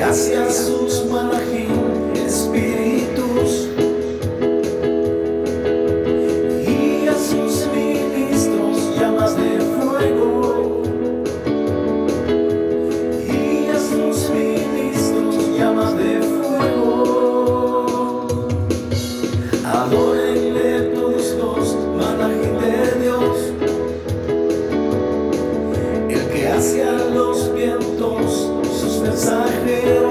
Gracias sus malajim, espíritus. Y a sus ministros llamas de fuego. Y a sus ministros llamas de fuego. Adórenle todos los malajim de Dios. El que hacia los vientos. mensajeros.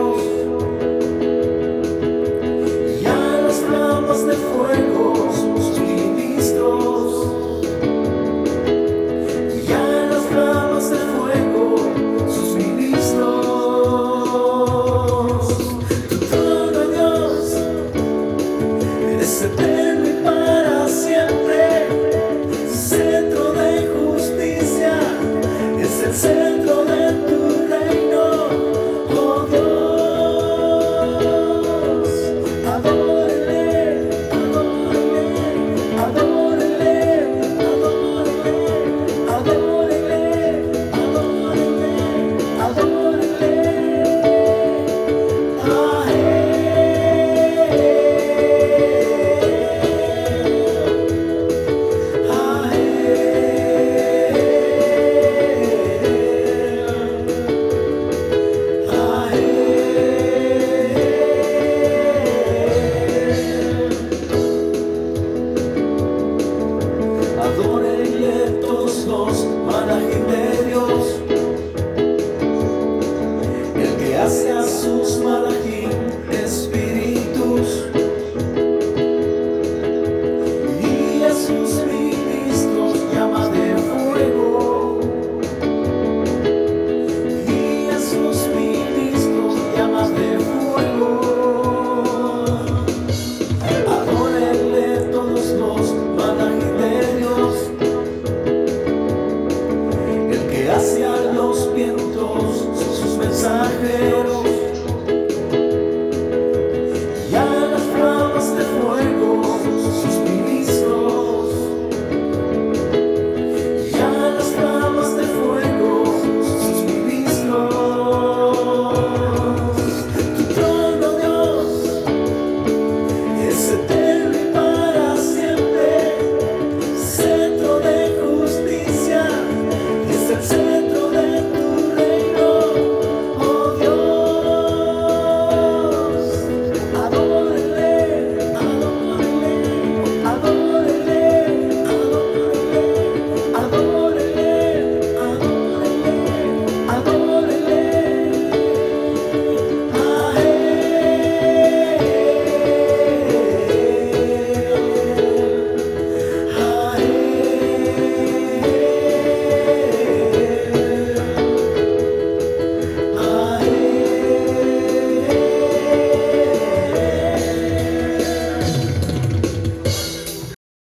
gracias sus malajín